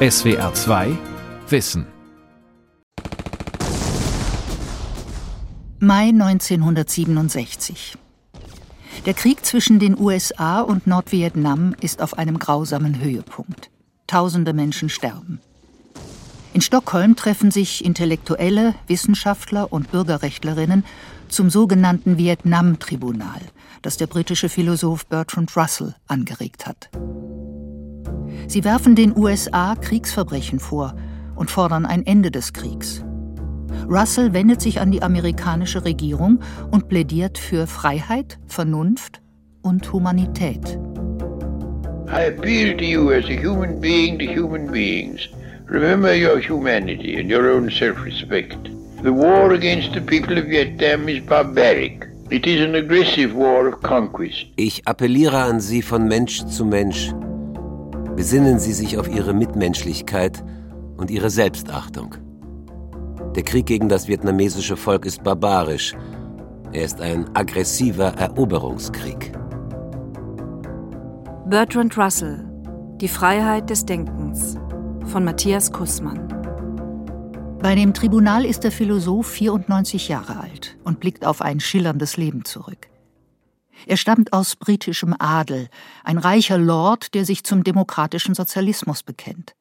SWR 2 Wissen Mai 1967. Der Krieg zwischen den USA und Nordvietnam ist auf einem grausamen Höhepunkt. Tausende Menschen sterben. In Stockholm treffen sich Intellektuelle, Wissenschaftler und Bürgerrechtlerinnen zum sogenannten Vietnam-Tribunal, das der britische Philosoph Bertrand Russell angeregt hat. Sie werfen den USA Kriegsverbrechen vor und fordern ein Ende des Kriegs. Russell wendet sich an die amerikanische Regierung und plädiert für Freiheit, Vernunft und Humanität. I appeal to you as a human being to human beings. Remember your humanity and your own self-respect. The war against the people of Vietnam is barbaric. It is an aggressive war of conquest. Ich appelliere an Sie von Mensch zu Mensch. Besinnen Sie sich auf Ihre Mitmenschlichkeit und Ihre Selbstachtung. Der Krieg gegen das vietnamesische Volk ist barbarisch. Er ist ein aggressiver Eroberungskrieg. Bertrand Russell Die Freiheit des Denkens von Matthias Kussmann Bei dem Tribunal ist der Philosoph 94 Jahre alt und blickt auf ein schillerndes Leben zurück. Er stammt aus britischem Adel, ein reicher Lord, der sich zum demokratischen Sozialismus bekennt.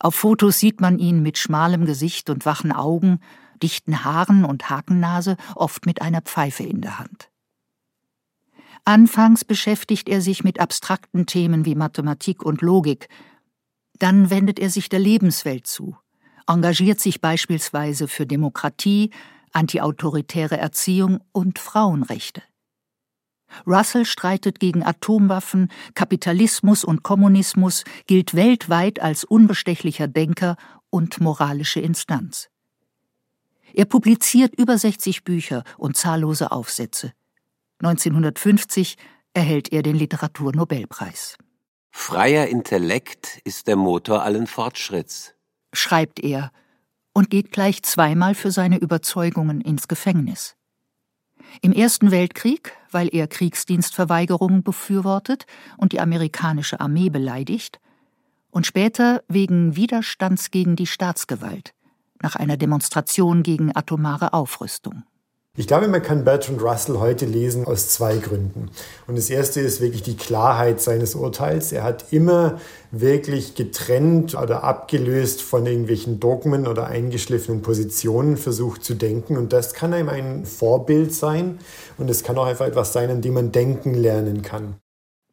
Auf Fotos sieht man ihn mit schmalem Gesicht und wachen Augen, dichten Haaren und Hakennase, oft mit einer Pfeife in der Hand. Anfangs beschäftigt er sich mit abstrakten Themen wie Mathematik und Logik, dann wendet er sich der Lebenswelt zu, engagiert sich beispielsweise für Demokratie, antiautoritäre Erziehung und Frauenrechte. Russell streitet gegen Atomwaffen, Kapitalismus und Kommunismus, gilt weltweit als unbestechlicher Denker und moralische Instanz. Er publiziert über 60 Bücher und zahllose Aufsätze. 1950 erhält er den Literaturnobelpreis. Freier Intellekt ist der Motor allen Fortschritts, schreibt er und geht gleich zweimal für seine Überzeugungen ins Gefängnis. Im Ersten Weltkrieg, weil er Kriegsdienstverweigerungen befürwortet und die amerikanische Armee beleidigt, und später wegen Widerstands gegen die Staatsgewalt, nach einer Demonstration gegen atomare Aufrüstung. Ich glaube, man kann Bertrand Russell heute lesen aus zwei Gründen. Und das erste ist wirklich die Klarheit seines Urteils. Er hat immer wirklich getrennt oder abgelöst von irgendwelchen Dogmen oder eingeschliffenen Positionen versucht zu denken. Und das kann einem ein Vorbild sein. Und es kann auch einfach etwas sein, an dem man denken lernen kann.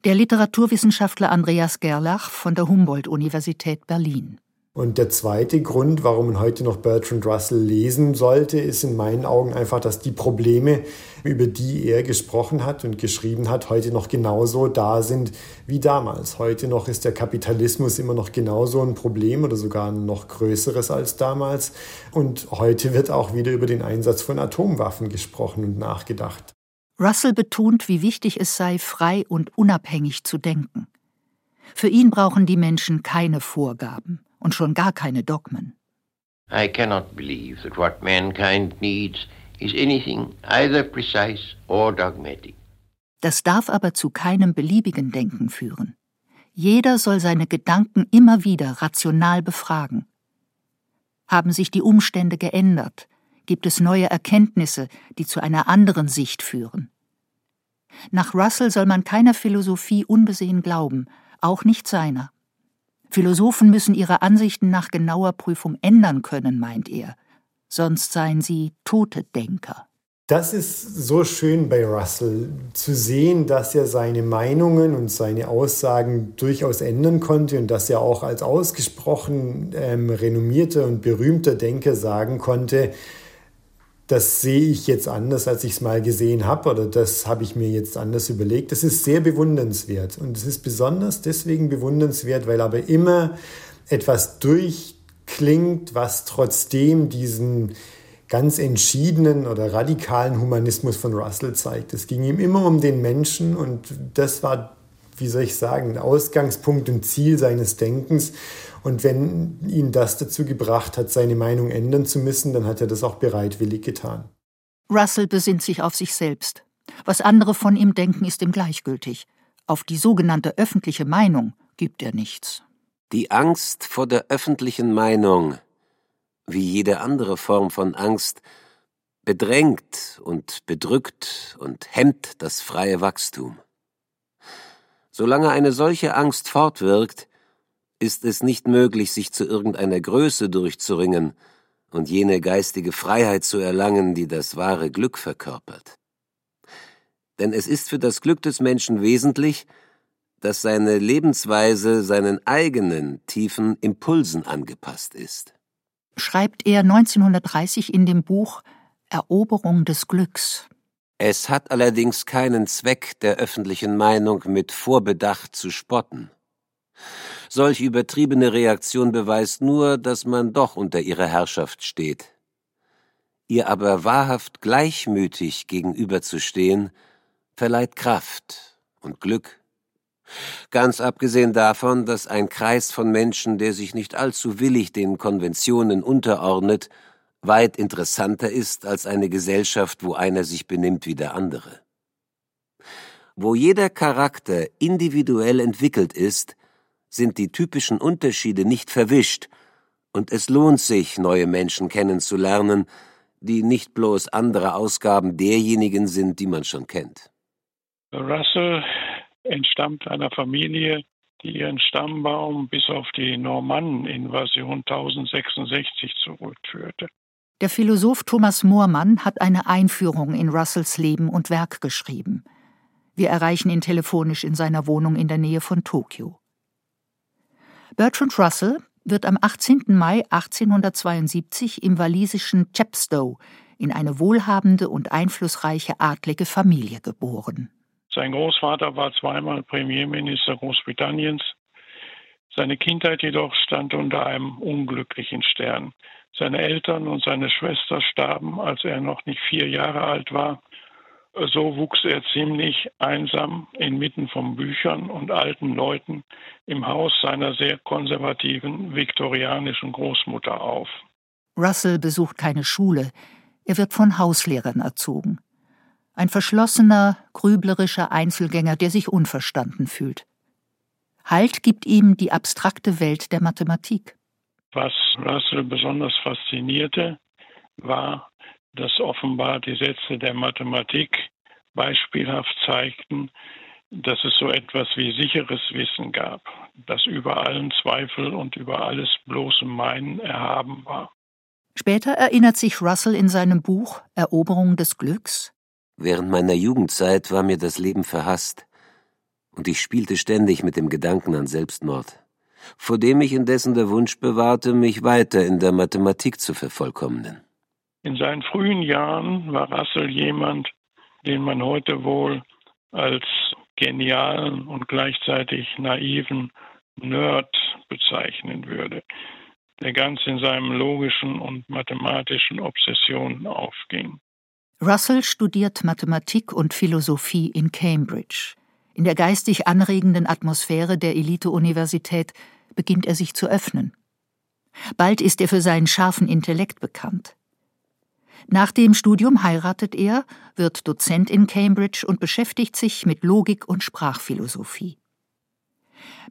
Der Literaturwissenschaftler Andreas Gerlach von der Humboldt-Universität Berlin. Und der zweite Grund, warum man heute noch Bertrand Russell lesen sollte, ist in meinen Augen einfach, dass die Probleme, über die er gesprochen hat und geschrieben hat, heute noch genauso da sind wie damals. Heute noch ist der Kapitalismus immer noch genauso ein Problem oder sogar ein noch größeres als damals. Und heute wird auch wieder über den Einsatz von Atomwaffen gesprochen und nachgedacht. Russell betont, wie wichtig es sei, frei und unabhängig zu denken. Für ihn brauchen die Menschen keine Vorgaben und schon gar keine Dogmen. I cannot believe that what mankind needs is anything either precise or dogmatic. Das darf aber zu keinem beliebigen Denken führen. Jeder soll seine Gedanken immer wieder rational befragen. Haben sich die Umstände geändert? Gibt es neue Erkenntnisse, die zu einer anderen Sicht führen? Nach Russell soll man keiner Philosophie unbesehen glauben, auch nicht seiner. Philosophen müssen ihre Ansichten nach genauer Prüfung ändern können, meint er, sonst seien sie tote Denker. Das ist so schön bei Russell, zu sehen, dass er seine Meinungen und seine Aussagen durchaus ändern konnte und dass er auch als ausgesprochen ähm, renommierter und berühmter Denker sagen konnte, das sehe ich jetzt anders, als ich es mal gesehen habe oder das habe ich mir jetzt anders überlegt. Das ist sehr bewundernswert und es ist besonders deswegen bewundernswert, weil aber immer etwas durchklingt, was trotzdem diesen ganz entschiedenen oder radikalen Humanismus von Russell zeigt. Es ging ihm immer um den Menschen und das war, wie soll ich sagen, Ausgangspunkt und Ziel seines Denkens. Und wenn ihn das dazu gebracht hat, seine Meinung ändern zu müssen, dann hat er das auch bereitwillig getan. Russell besinnt sich auf sich selbst. Was andere von ihm denken, ist ihm gleichgültig. Auf die sogenannte öffentliche Meinung gibt er nichts. Die Angst vor der öffentlichen Meinung, wie jede andere Form von Angst, bedrängt und bedrückt und hemmt das freie Wachstum. Solange eine solche Angst fortwirkt, ist es nicht möglich, sich zu irgendeiner Größe durchzuringen und jene geistige Freiheit zu erlangen, die das wahre Glück verkörpert. Denn es ist für das Glück des Menschen wesentlich, dass seine Lebensweise seinen eigenen tiefen Impulsen angepasst ist. Schreibt er 1930 in dem Buch Eroberung des Glücks. Es hat allerdings keinen Zweck, der öffentlichen Meinung mit Vorbedacht zu spotten. Solch übertriebene Reaktion beweist nur, dass man doch unter ihrer Herrschaft steht. Ihr aber wahrhaft gleichmütig gegenüberzustehen, verleiht Kraft und Glück. Ganz abgesehen davon, dass ein Kreis von Menschen, der sich nicht allzu willig den Konventionen unterordnet, weit interessanter ist als eine Gesellschaft, wo einer sich benimmt wie der andere. Wo jeder Charakter individuell entwickelt ist, sind die typischen Unterschiede nicht verwischt, und es lohnt sich, neue Menschen kennenzulernen, die nicht bloß andere Ausgaben derjenigen sind, die man schon kennt. Russell entstammt einer Familie, die ihren Stammbaum bis auf die Normanneninvasion 1066 zurückführte. Der Philosoph Thomas Moormann hat eine Einführung in Russells Leben und Werk geschrieben. Wir erreichen ihn telefonisch in seiner Wohnung in der Nähe von Tokio. Bertrand Russell wird am 18. Mai 1872 im walisischen Chepstow in eine wohlhabende und einflussreiche adlige Familie geboren. Sein Großvater war zweimal Premierminister Großbritanniens. Seine Kindheit jedoch stand unter einem unglücklichen Stern. Seine Eltern und seine Schwester starben, als er noch nicht vier Jahre alt war so wuchs er ziemlich einsam inmitten von Büchern und alten Leuten im Haus seiner sehr konservativen viktorianischen Großmutter auf. Russell besucht keine Schule, er wird von Hauslehrern erzogen. Ein verschlossener, grüblerischer Einzelgänger, der sich unverstanden fühlt. Halt gibt ihm die abstrakte Welt der Mathematik. Was Russell besonders faszinierte, war dass offenbar die Sätze der Mathematik beispielhaft zeigten, dass es so etwas wie sicheres Wissen gab, das über allen Zweifel und über alles bloße Meinen erhaben war. Später erinnert sich Russell in seinem Buch Eroberung des Glücks Während meiner Jugendzeit war mir das Leben verhasst, und ich spielte ständig mit dem Gedanken an Selbstmord, vor dem ich indessen der Wunsch bewahrte, mich weiter in der Mathematik zu vervollkommnen. In seinen frühen Jahren war Russell jemand, den man heute wohl als genialen und gleichzeitig naiven Nerd bezeichnen würde, der ganz in seinem logischen und mathematischen Obsessionen aufging. Russell studiert Mathematik und Philosophie in Cambridge. In der geistig anregenden Atmosphäre der Elite-Universität beginnt er sich zu öffnen. Bald ist er für seinen scharfen Intellekt bekannt. Nach dem Studium heiratet er, wird Dozent in Cambridge und beschäftigt sich mit Logik und Sprachphilosophie.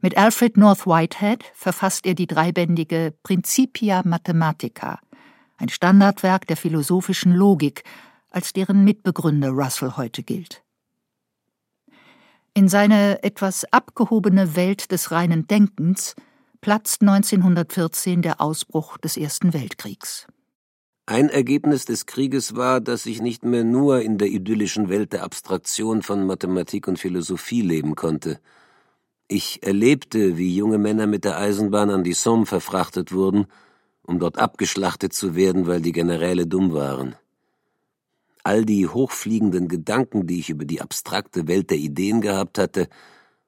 Mit Alfred North Whitehead verfasst er die dreibändige Principia Mathematica, ein Standardwerk der philosophischen Logik, als deren Mitbegründer Russell heute gilt. In seine etwas abgehobene Welt des reinen Denkens platzt 1914 der Ausbruch des Ersten Weltkriegs. Ein Ergebnis des Krieges war, dass ich nicht mehr nur in der idyllischen Welt der Abstraktion von Mathematik und Philosophie leben konnte. Ich erlebte, wie junge Männer mit der Eisenbahn an die Somme verfrachtet wurden, um dort abgeschlachtet zu werden, weil die Generäle dumm waren. All die hochfliegenden Gedanken, die ich über die abstrakte Welt der Ideen gehabt hatte,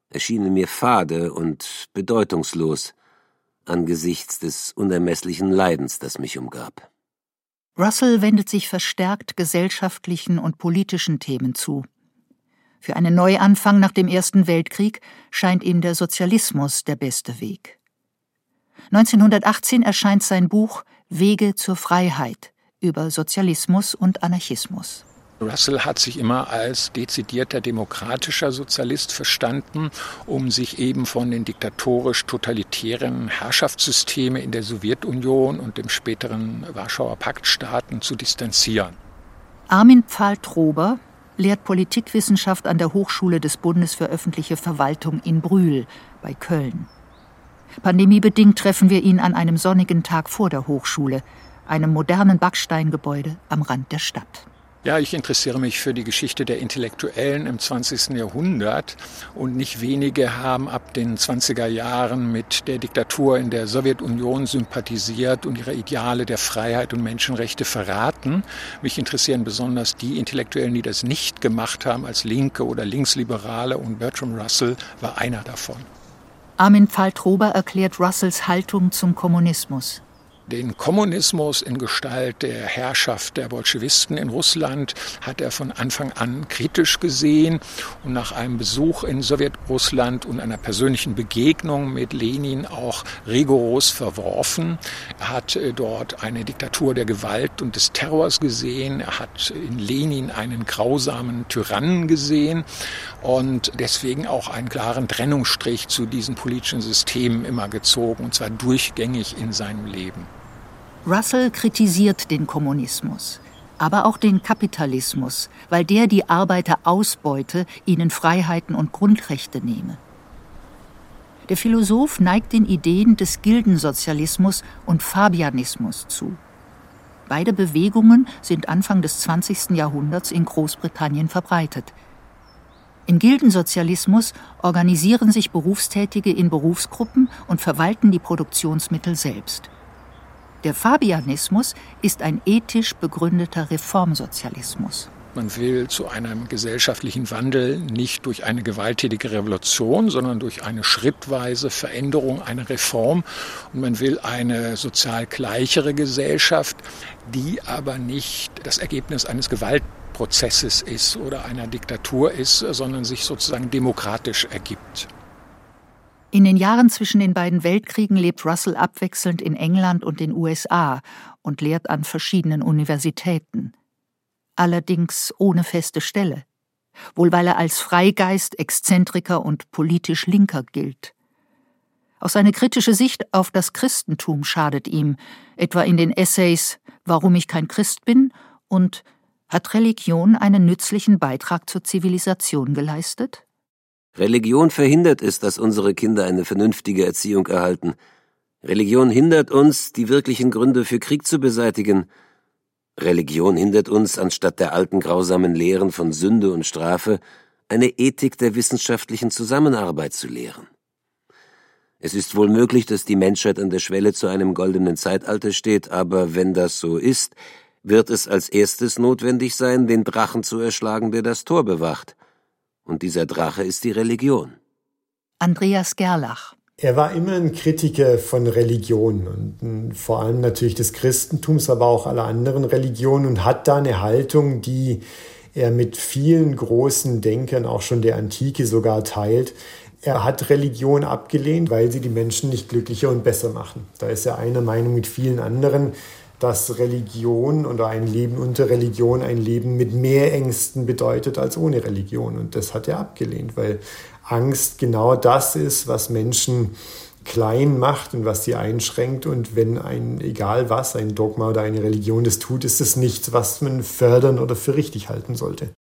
erschienen mir fade und bedeutungslos angesichts des unermesslichen Leidens, das mich umgab. Russell wendet sich verstärkt gesellschaftlichen und politischen Themen zu. Für einen Neuanfang nach dem Ersten Weltkrieg scheint ihm der Sozialismus der beste Weg. 1918 erscheint sein Buch Wege zur Freiheit über Sozialismus und Anarchismus. Russell hat sich immer als dezidierter demokratischer Sozialist verstanden, um sich eben von den diktatorisch-totalitären Herrschaftssystemen in der Sowjetunion und dem späteren Warschauer Paktstaaten zu distanzieren. Armin Pfahl-Trober lehrt Politikwissenschaft an der Hochschule des Bundes für öffentliche Verwaltung in Brühl bei Köln. Pandemiebedingt treffen wir ihn an einem sonnigen Tag vor der Hochschule, einem modernen Backsteingebäude am Rand der Stadt. Ja, ich interessiere mich für die Geschichte der Intellektuellen im 20. Jahrhundert und nicht wenige haben ab den 20er Jahren mit der Diktatur in der Sowjetunion sympathisiert und ihre Ideale der Freiheit und Menschenrechte verraten. Mich interessieren besonders die Intellektuellen, die das nicht gemacht haben als Linke oder Linksliberale und Bertram Russell war einer davon. Armin Pfahl-Trober erklärt Russells Haltung zum Kommunismus. Den Kommunismus in Gestalt der Herrschaft der Bolschewisten in Russland hat er von Anfang an kritisch gesehen und nach einem Besuch in Sowjetrussland und einer persönlichen Begegnung mit Lenin auch rigoros verworfen. Er hat äh, dort eine Diktatur der Gewalt und des Terrors gesehen. Er hat in Lenin einen grausamen Tyrannen gesehen und deswegen auch einen klaren Trennungsstrich zu diesen politischen Systemen immer gezogen, und zwar durchgängig in seinem Leben. Russell kritisiert den Kommunismus, aber auch den Kapitalismus, weil der die Arbeiter ausbeute, ihnen Freiheiten und Grundrechte nehme. Der Philosoph neigt den Ideen des Gildensozialismus und Fabianismus zu. Beide Bewegungen sind Anfang des 20. Jahrhunderts in Großbritannien verbreitet. Im Gildensozialismus organisieren sich Berufstätige in Berufsgruppen und verwalten die Produktionsmittel selbst. Der Fabianismus ist ein ethisch begründeter Reformsozialismus. Man will zu einem gesellschaftlichen Wandel nicht durch eine gewalttätige Revolution, sondern durch eine schrittweise Veränderung, eine Reform. Und man will eine sozial gleichere Gesellschaft, die aber nicht das Ergebnis eines Gewaltprozesses ist oder einer Diktatur ist, sondern sich sozusagen demokratisch ergibt. In den Jahren zwischen den beiden Weltkriegen lebt Russell abwechselnd in England und den USA und lehrt an verschiedenen Universitäten. Allerdings ohne feste Stelle. Wohl weil er als Freigeist, Exzentriker und politisch Linker gilt. Auch seine kritische Sicht auf das Christentum schadet ihm, etwa in den Essays Warum ich kein Christ bin und Hat Religion einen nützlichen Beitrag zur Zivilisation geleistet? Religion verhindert es, dass unsere Kinder eine vernünftige Erziehung erhalten. Religion hindert uns, die wirklichen Gründe für Krieg zu beseitigen. Religion hindert uns, anstatt der alten grausamen Lehren von Sünde und Strafe, eine Ethik der wissenschaftlichen Zusammenarbeit zu lehren. Es ist wohl möglich, dass die Menschheit an der Schwelle zu einem goldenen Zeitalter steht, aber wenn das so ist, wird es als erstes notwendig sein, den Drachen zu erschlagen, der das Tor bewacht. Und dieser Drache ist die Religion. Andreas Gerlach. Er war immer ein Kritiker von Religion und vor allem natürlich des Christentums, aber auch aller anderen Religionen und hat da eine Haltung, die er mit vielen großen Denkern, auch schon der Antike sogar teilt. Er hat Religion abgelehnt, weil sie die Menschen nicht glücklicher und besser machen. Da ist er einer Meinung mit vielen anderen dass Religion oder ein Leben unter Religion ein Leben mit mehr Ängsten bedeutet als ohne Religion. Und das hat er abgelehnt, weil Angst genau das ist, was Menschen klein macht und was sie einschränkt. Und wenn ein, egal was, ein Dogma oder eine Religion das tut, ist es nichts, was man fördern oder für richtig halten sollte.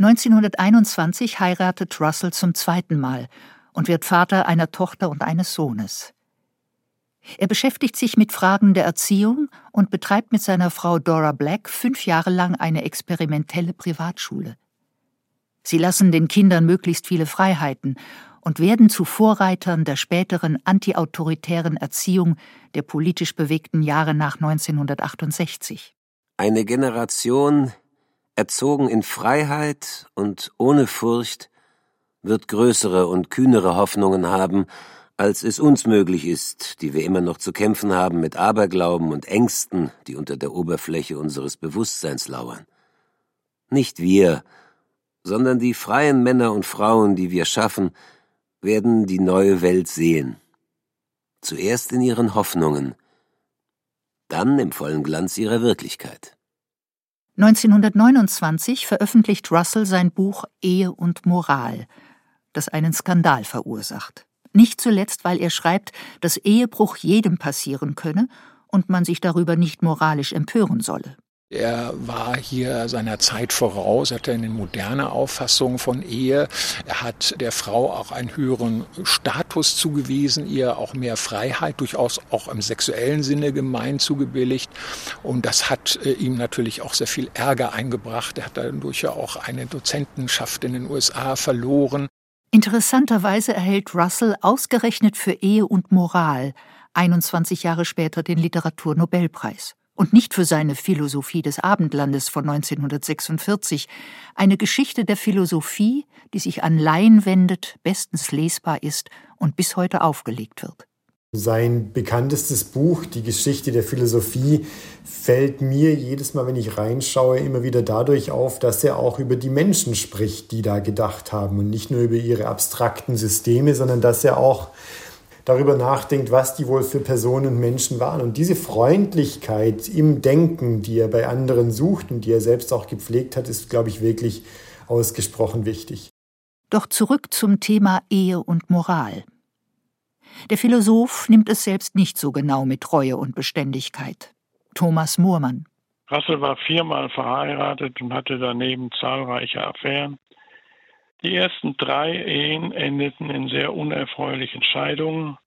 1921 heiratet Russell zum zweiten Mal und wird Vater einer Tochter und eines Sohnes. Er beschäftigt sich mit Fragen der Erziehung und betreibt mit seiner Frau Dora Black fünf Jahre lang eine experimentelle Privatschule. Sie lassen den Kindern möglichst viele Freiheiten und werden zu Vorreitern der späteren antiautoritären Erziehung der politisch bewegten Jahre nach 1968. Eine Generation, erzogen in Freiheit und ohne Furcht, wird größere und kühnere Hoffnungen haben, als es uns möglich ist, die wir immer noch zu kämpfen haben mit Aberglauben und Ängsten, die unter der Oberfläche unseres Bewusstseins lauern. Nicht wir, sondern die freien Männer und Frauen, die wir schaffen, werden die neue Welt sehen. Zuerst in ihren Hoffnungen, dann im vollen Glanz ihrer Wirklichkeit. 1929 veröffentlicht Russell sein Buch Ehe und Moral, das einen Skandal verursacht. Nicht zuletzt, weil er schreibt, dass Ehebruch jedem passieren könne und man sich darüber nicht moralisch empören solle. Er war hier seiner Zeit voraus, hatte eine moderne Auffassung von Ehe. Er hat der Frau auch einen höheren Status zugewiesen, ihr auch mehr Freiheit, durchaus auch im sexuellen Sinne gemein zugebilligt. Und das hat äh, ihm natürlich auch sehr viel Ärger eingebracht. Er hat dadurch ja auch eine Dozentenschaft in den USA verloren. Interessanterweise erhält Russell ausgerechnet für Ehe und Moral 21 Jahre später den Literaturnobelpreis und nicht für seine Philosophie des Abendlandes von 1946, eine Geschichte der Philosophie, die sich an Laien wendet, bestens lesbar ist und bis heute aufgelegt wird. Sein bekanntestes Buch, Die Geschichte der Philosophie, fällt mir jedes Mal, wenn ich reinschaue, immer wieder dadurch auf, dass er auch über die Menschen spricht, die da gedacht haben und nicht nur über ihre abstrakten Systeme, sondern dass er auch darüber nachdenkt, was die wohl für Personen und Menschen waren. Und diese Freundlichkeit im Denken, die er bei anderen sucht und die er selbst auch gepflegt hat, ist, glaube ich, wirklich ausgesprochen wichtig. Doch zurück zum Thema Ehe und Moral. Der Philosoph nimmt es selbst nicht so genau mit Treue und Beständigkeit. Thomas Moormann. Russell war viermal verheiratet und hatte daneben zahlreiche Affären. Die ersten drei Ehen endeten in sehr unerfreulichen Scheidungen,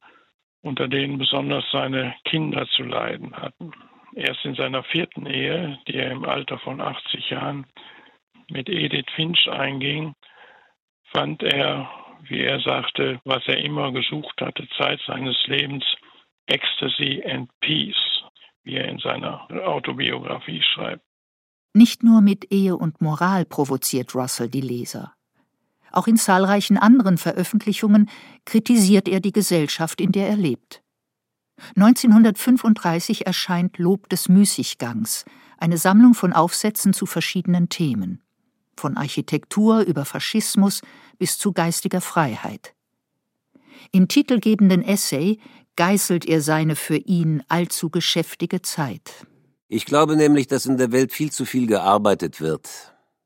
unter denen besonders seine Kinder zu leiden hatten. Erst in seiner vierten Ehe, die er im Alter von 80 Jahren mit Edith Finch einging, fand er, wie er sagte, was er immer gesucht hatte, Zeit seines Lebens, Ecstasy and Peace, wie er in seiner Autobiografie schreibt. Nicht nur mit Ehe und Moral provoziert Russell die Leser. Auch in zahlreichen anderen Veröffentlichungen kritisiert er die Gesellschaft, in der er lebt. 1935 erscheint Lob des Müßiggangs, eine Sammlung von Aufsätzen zu verschiedenen Themen, von Architektur über Faschismus bis zu geistiger Freiheit. Im titelgebenden Essay geißelt er seine für ihn allzu geschäftige Zeit. Ich glaube nämlich, dass in der Welt viel zu viel gearbeitet wird,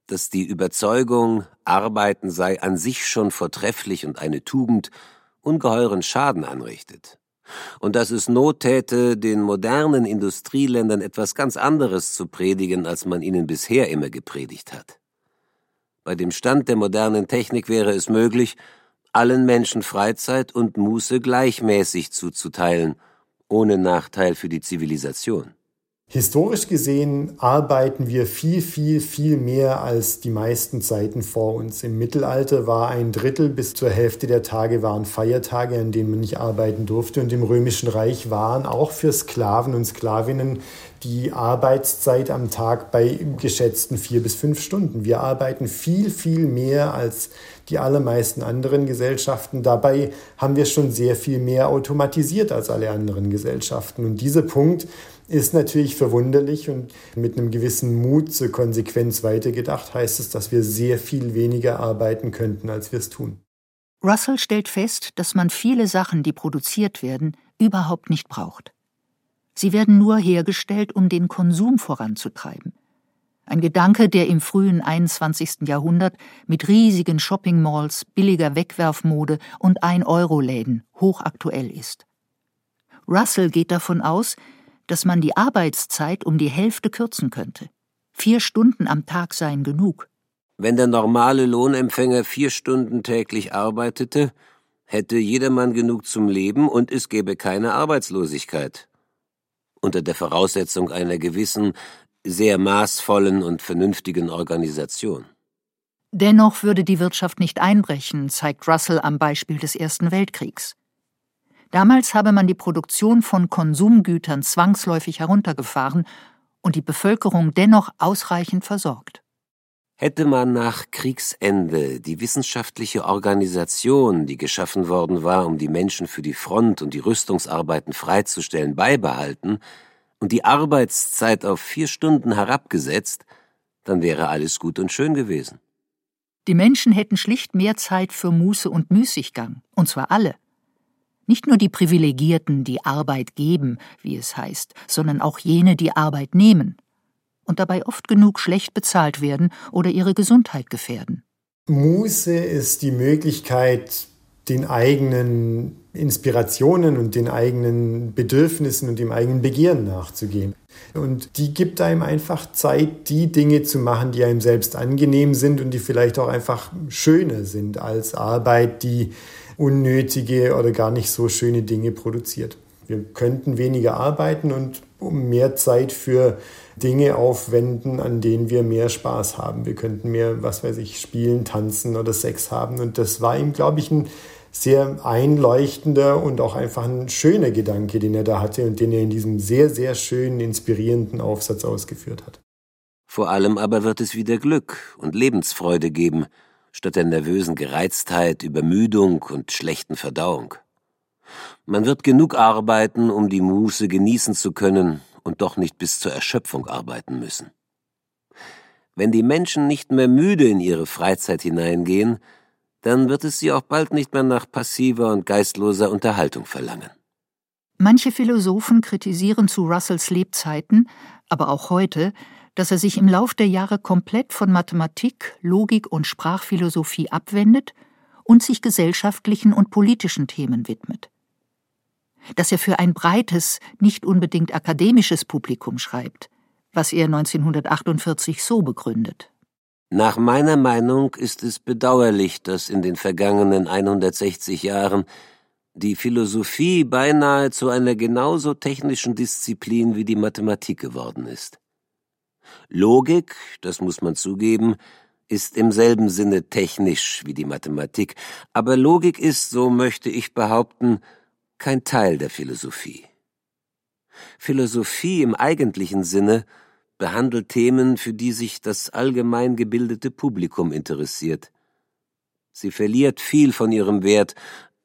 dass die Überzeugung, Arbeiten sei an sich schon vortrefflich und eine Tugend, ungeheuren Schaden anrichtet. Und dass es Not täte, den modernen Industrieländern etwas ganz anderes zu predigen, als man ihnen bisher immer gepredigt hat. Bei dem Stand der modernen Technik wäre es möglich, allen Menschen Freizeit und Muße gleichmäßig zuzuteilen, ohne Nachteil für die Zivilisation. Historisch gesehen arbeiten wir viel, viel, viel mehr als die meisten Zeiten vor uns. Im Mittelalter war ein Drittel bis zur Hälfte der Tage waren Feiertage, an denen man nicht arbeiten durfte. Und im Römischen Reich waren auch für Sklaven und Sklavinnen die Arbeitszeit am Tag bei geschätzten vier bis fünf Stunden. Wir arbeiten viel, viel mehr als die allermeisten anderen Gesellschaften. Dabei haben wir schon sehr viel mehr automatisiert als alle anderen Gesellschaften. Und dieser Punkt ist natürlich verwunderlich und mit einem gewissen Mut zur Konsequenz weitergedacht heißt es, dass wir sehr viel weniger arbeiten könnten, als wir es tun. Russell stellt fest, dass man viele Sachen, die produziert werden, überhaupt nicht braucht. Sie werden nur hergestellt, um den Konsum voranzutreiben. Ein Gedanke, der im frühen 21. Jahrhundert mit riesigen Shopping-Malls, billiger Wegwerfmode und 1-Euro-Läden hochaktuell ist. Russell geht davon aus, dass man die Arbeitszeit um die Hälfte kürzen könnte. Vier Stunden am Tag seien genug. Wenn der normale Lohnempfänger vier Stunden täglich arbeitete, hätte jedermann genug zum Leben und es gäbe keine Arbeitslosigkeit. Unter der Voraussetzung einer gewissen, sehr maßvollen und vernünftigen Organisation. Dennoch würde die Wirtschaft nicht einbrechen, zeigt Russell am Beispiel des Ersten Weltkriegs. Damals habe man die Produktion von Konsumgütern zwangsläufig heruntergefahren und die Bevölkerung dennoch ausreichend versorgt. Hätte man nach Kriegsende die wissenschaftliche Organisation, die geschaffen worden war, um die Menschen für die Front und die Rüstungsarbeiten freizustellen, beibehalten und die Arbeitszeit auf vier Stunden herabgesetzt, dann wäre alles gut und schön gewesen. Die Menschen hätten schlicht mehr Zeit für Muße und Müßiggang, und zwar alle. Nicht nur die Privilegierten, die Arbeit geben, wie es heißt, sondern auch jene, die Arbeit nehmen. und dabei oft genug schlecht bezahlt werden oder ihre Gesundheit gefährden. Muße ist die Möglichkeit, den eigenen Inspirationen und den eigenen Bedürfnissen und dem eigenen Begehren nachzugehen. Und die gibt einem einfach Zeit, die Dinge zu machen, die einem selbst angenehm sind und die vielleicht auch einfach schöner sind als Arbeit, die unnötige oder gar nicht so schöne Dinge produziert. Wir könnten weniger arbeiten und mehr Zeit für Dinge aufwenden, an denen wir mehr Spaß haben. Wir könnten mehr, was weiß ich, spielen, tanzen oder Sex haben. Und das war ihm, glaube ich, ein sehr einleuchtender und auch einfach ein schöner Gedanke, den er da hatte und den er in diesem sehr, sehr schönen, inspirierenden Aufsatz ausgeführt hat. Vor allem aber wird es wieder Glück und Lebensfreude geben, statt der nervösen Gereiztheit, Übermüdung und schlechten Verdauung. Man wird genug arbeiten, um die Muße genießen zu können und doch nicht bis zur Erschöpfung arbeiten müssen. Wenn die Menschen nicht mehr müde in ihre Freizeit hineingehen, dann wird es sie auch bald nicht mehr nach passiver und geistloser Unterhaltung verlangen. Manche Philosophen kritisieren zu Russells Lebzeiten, aber auch heute, dass er sich im Lauf der Jahre komplett von Mathematik, Logik und Sprachphilosophie abwendet und sich gesellschaftlichen und politischen Themen widmet. Dass er für ein breites, nicht unbedingt akademisches Publikum schreibt, was er 1948 so begründet. Nach meiner Meinung ist es bedauerlich, dass in den vergangenen 160 Jahren die Philosophie beinahe zu einer genauso technischen Disziplin wie die Mathematik geworden ist. Logik, das muss man zugeben, ist im selben Sinne technisch wie die Mathematik, aber Logik ist, so möchte ich behaupten, kein Teil der Philosophie. Philosophie im eigentlichen Sinne behandelt Themen, für die sich das allgemein gebildete Publikum interessiert. Sie verliert viel von ihrem Wert,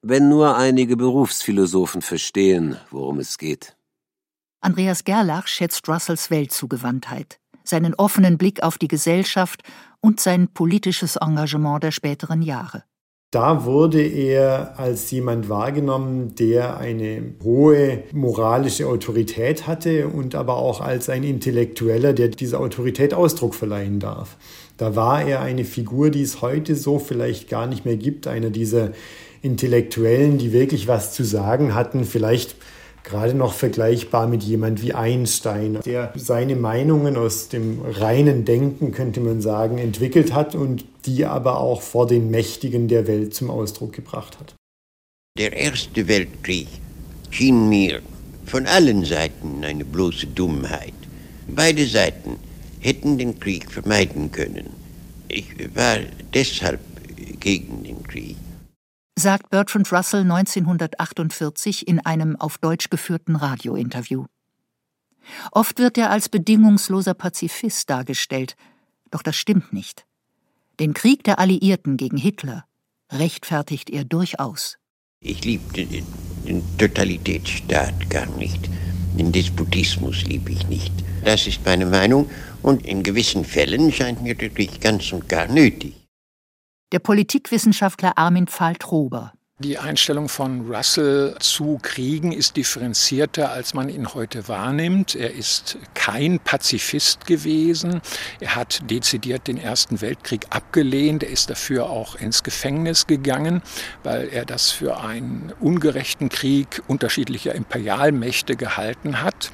wenn nur einige Berufsphilosophen verstehen, worum es geht. Andreas Gerlach schätzt Russells Weltzugewandtheit, seinen offenen Blick auf die Gesellschaft und sein politisches Engagement der späteren Jahre. Da wurde er als jemand wahrgenommen, der eine hohe moralische Autorität hatte und aber auch als ein Intellektueller, der dieser Autorität Ausdruck verleihen darf. Da war er eine Figur, die es heute so vielleicht gar nicht mehr gibt, einer dieser Intellektuellen, die wirklich was zu sagen hatten, vielleicht gerade noch vergleichbar mit jemand wie Einstein, der seine Meinungen aus dem reinen Denken, könnte man sagen, entwickelt hat und die aber auch vor den Mächtigen der Welt zum Ausdruck gebracht hat. Der Erste Weltkrieg schien mir von allen Seiten eine bloße Dummheit. Beide Seiten hätten den Krieg vermeiden können. Ich war deshalb gegen den Krieg sagt Bertrand Russell 1948 in einem auf Deutsch geführten Radiointerview. Oft wird er als bedingungsloser Pazifist dargestellt, doch das stimmt nicht. Den Krieg der Alliierten gegen Hitler rechtfertigt er durchaus. Ich liebte den, Totalitätsstaat gar nicht. Den Despotismus liebe ich nicht. Das ist meine Meinung und in gewissen Fällen scheint mir Krieg ganz und gar nötig der Politikwissenschaftler Armin Pfahl-Trober. Die Einstellung von Russell zu Kriegen ist differenzierter, als man ihn heute wahrnimmt. Er ist kein Pazifist gewesen. Er hat dezidiert den Ersten Weltkrieg abgelehnt. Er ist dafür auch ins Gefängnis gegangen, weil er das für einen ungerechten Krieg unterschiedlicher Imperialmächte gehalten hat.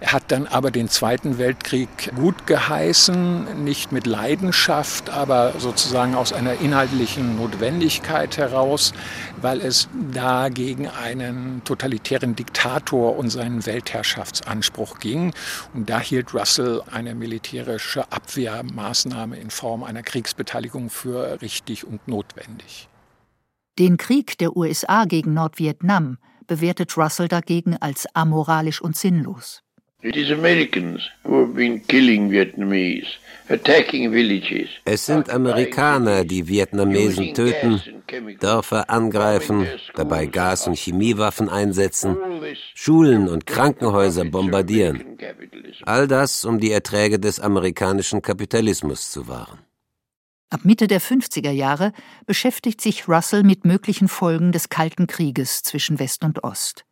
Er hat dann aber den Zweiten Weltkrieg gut geheißen, nicht mit Leidenschaft, aber sozusagen aus einer inhaltlichen Notwendigkeit heraus, weil es da gegen einen totalitären Diktator und seinen Weltherrschaftsanspruch ging. Und da hielt Russell eine militärische Abwehrmaßnahme in Form einer Kriegsbeteiligung für richtig und notwendig. Den Krieg der USA gegen Nordvietnam bewertet Russell dagegen als amoralisch und sinnlos. Es sind Amerikaner, die Vietnamesen töten, Dörfer angreifen, dabei Gas- und Chemiewaffen einsetzen, Schulen und Krankenhäuser bombardieren. All das, um die Erträge des amerikanischen Kapitalismus zu wahren. Ab Mitte der 50er Jahre beschäftigt sich Russell mit möglichen Folgen des Kalten Krieges zwischen West und Ost.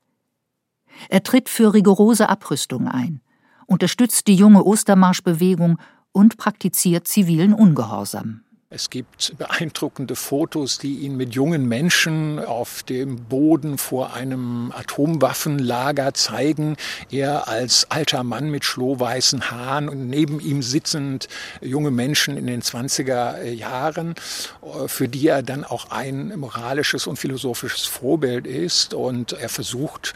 Er tritt für rigorose Abrüstung ein unterstützt die junge Ostermarschbewegung und praktiziert zivilen Ungehorsam. Es gibt beeindruckende Fotos, die ihn mit jungen Menschen auf dem Boden vor einem Atomwaffenlager zeigen. Er als alter Mann mit schlohweißen Haaren und neben ihm sitzend junge Menschen in den 20er Jahren, für die er dann auch ein moralisches und philosophisches Vorbild ist. Und er versucht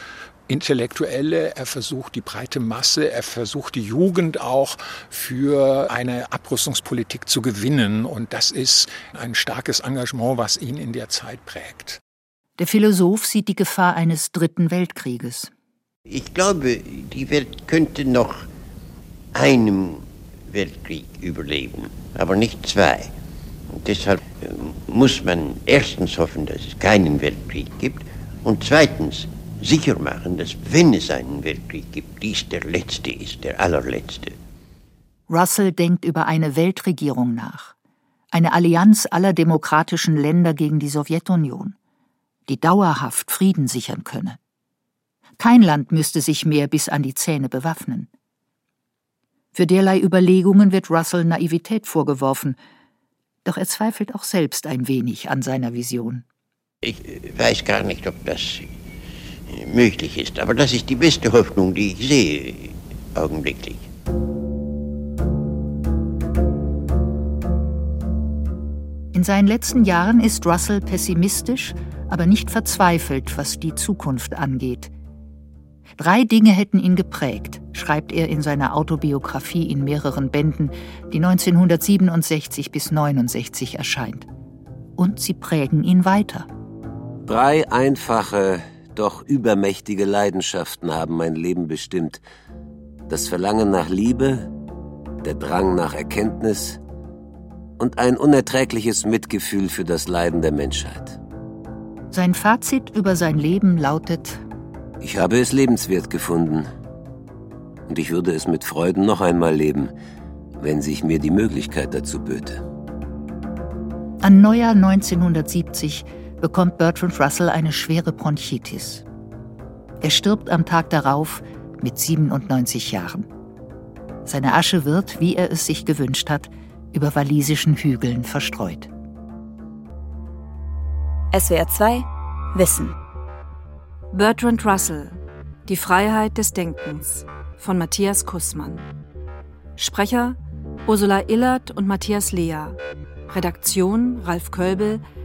Intellektuelle, er versucht die breite Masse, er versucht die Jugend auch für eine Abrüstungspolitik zu gewinnen. Und das ist ein starkes Engagement, was ihn in der Zeit prägt. Der Philosoph sieht die Gefahr eines dritten Weltkrieges. Ich glaube, die Welt könnte noch einen Weltkrieg überleben, aber nicht zwei. Und deshalb äh, muss man erstens hoffen, dass es keinen Weltkrieg gibt und zweitens sicher machen, dass wenn es einen Weltkrieg gibt, dies der letzte ist, der allerletzte. Russell denkt über eine Weltregierung nach, eine Allianz aller demokratischen Länder gegen die Sowjetunion, die dauerhaft Frieden sichern könne. Kein Land müsste sich mehr bis an die Zähne bewaffnen. Für derlei Überlegungen wird Russell Naivität vorgeworfen, doch er zweifelt auch selbst ein wenig an seiner Vision. Ich weiß gar nicht, ob das möglich ist. Aber das ist die beste Hoffnung, die ich sehe, augenblicklich. In seinen letzten Jahren ist Russell pessimistisch, aber nicht verzweifelt, was die Zukunft angeht. Drei Dinge hätten ihn geprägt, schreibt er in seiner Autobiografie in mehreren Bänden, die 1967 bis 69 erscheint. Und sie prägen ihn weiter. Drei einfache, doch übermächtige Leidenschaften haben mein Leben bestimmt. Das Verlangen nach Liebe, der Drang nach Erkenntnis und ein unerträgliches Mitgefühl für das Leiden der Menschheit. Sein Fazit über sein Leben lautet Ich habe es lebenswert gefunden. Und ich würde es mit Freuden noch einmal leben, wenn sich mir die Möglichkeit dazu böte. An Neujahr 1970 bekommt Bertrand Russell eine schwere Bronchitis. Er stirbt am Tag darauf mit 97 Jahren. Seine Asche wird, wie er es sich gewünscht hat, über walisischen Hügeln verstreut. SWR 2 Wissen Bertrand Russell Die Freiheit des Denkens von Matthias Kussmann Sprecher Ursula Illert und Matthias Lea Redaktion Ralf Kölbel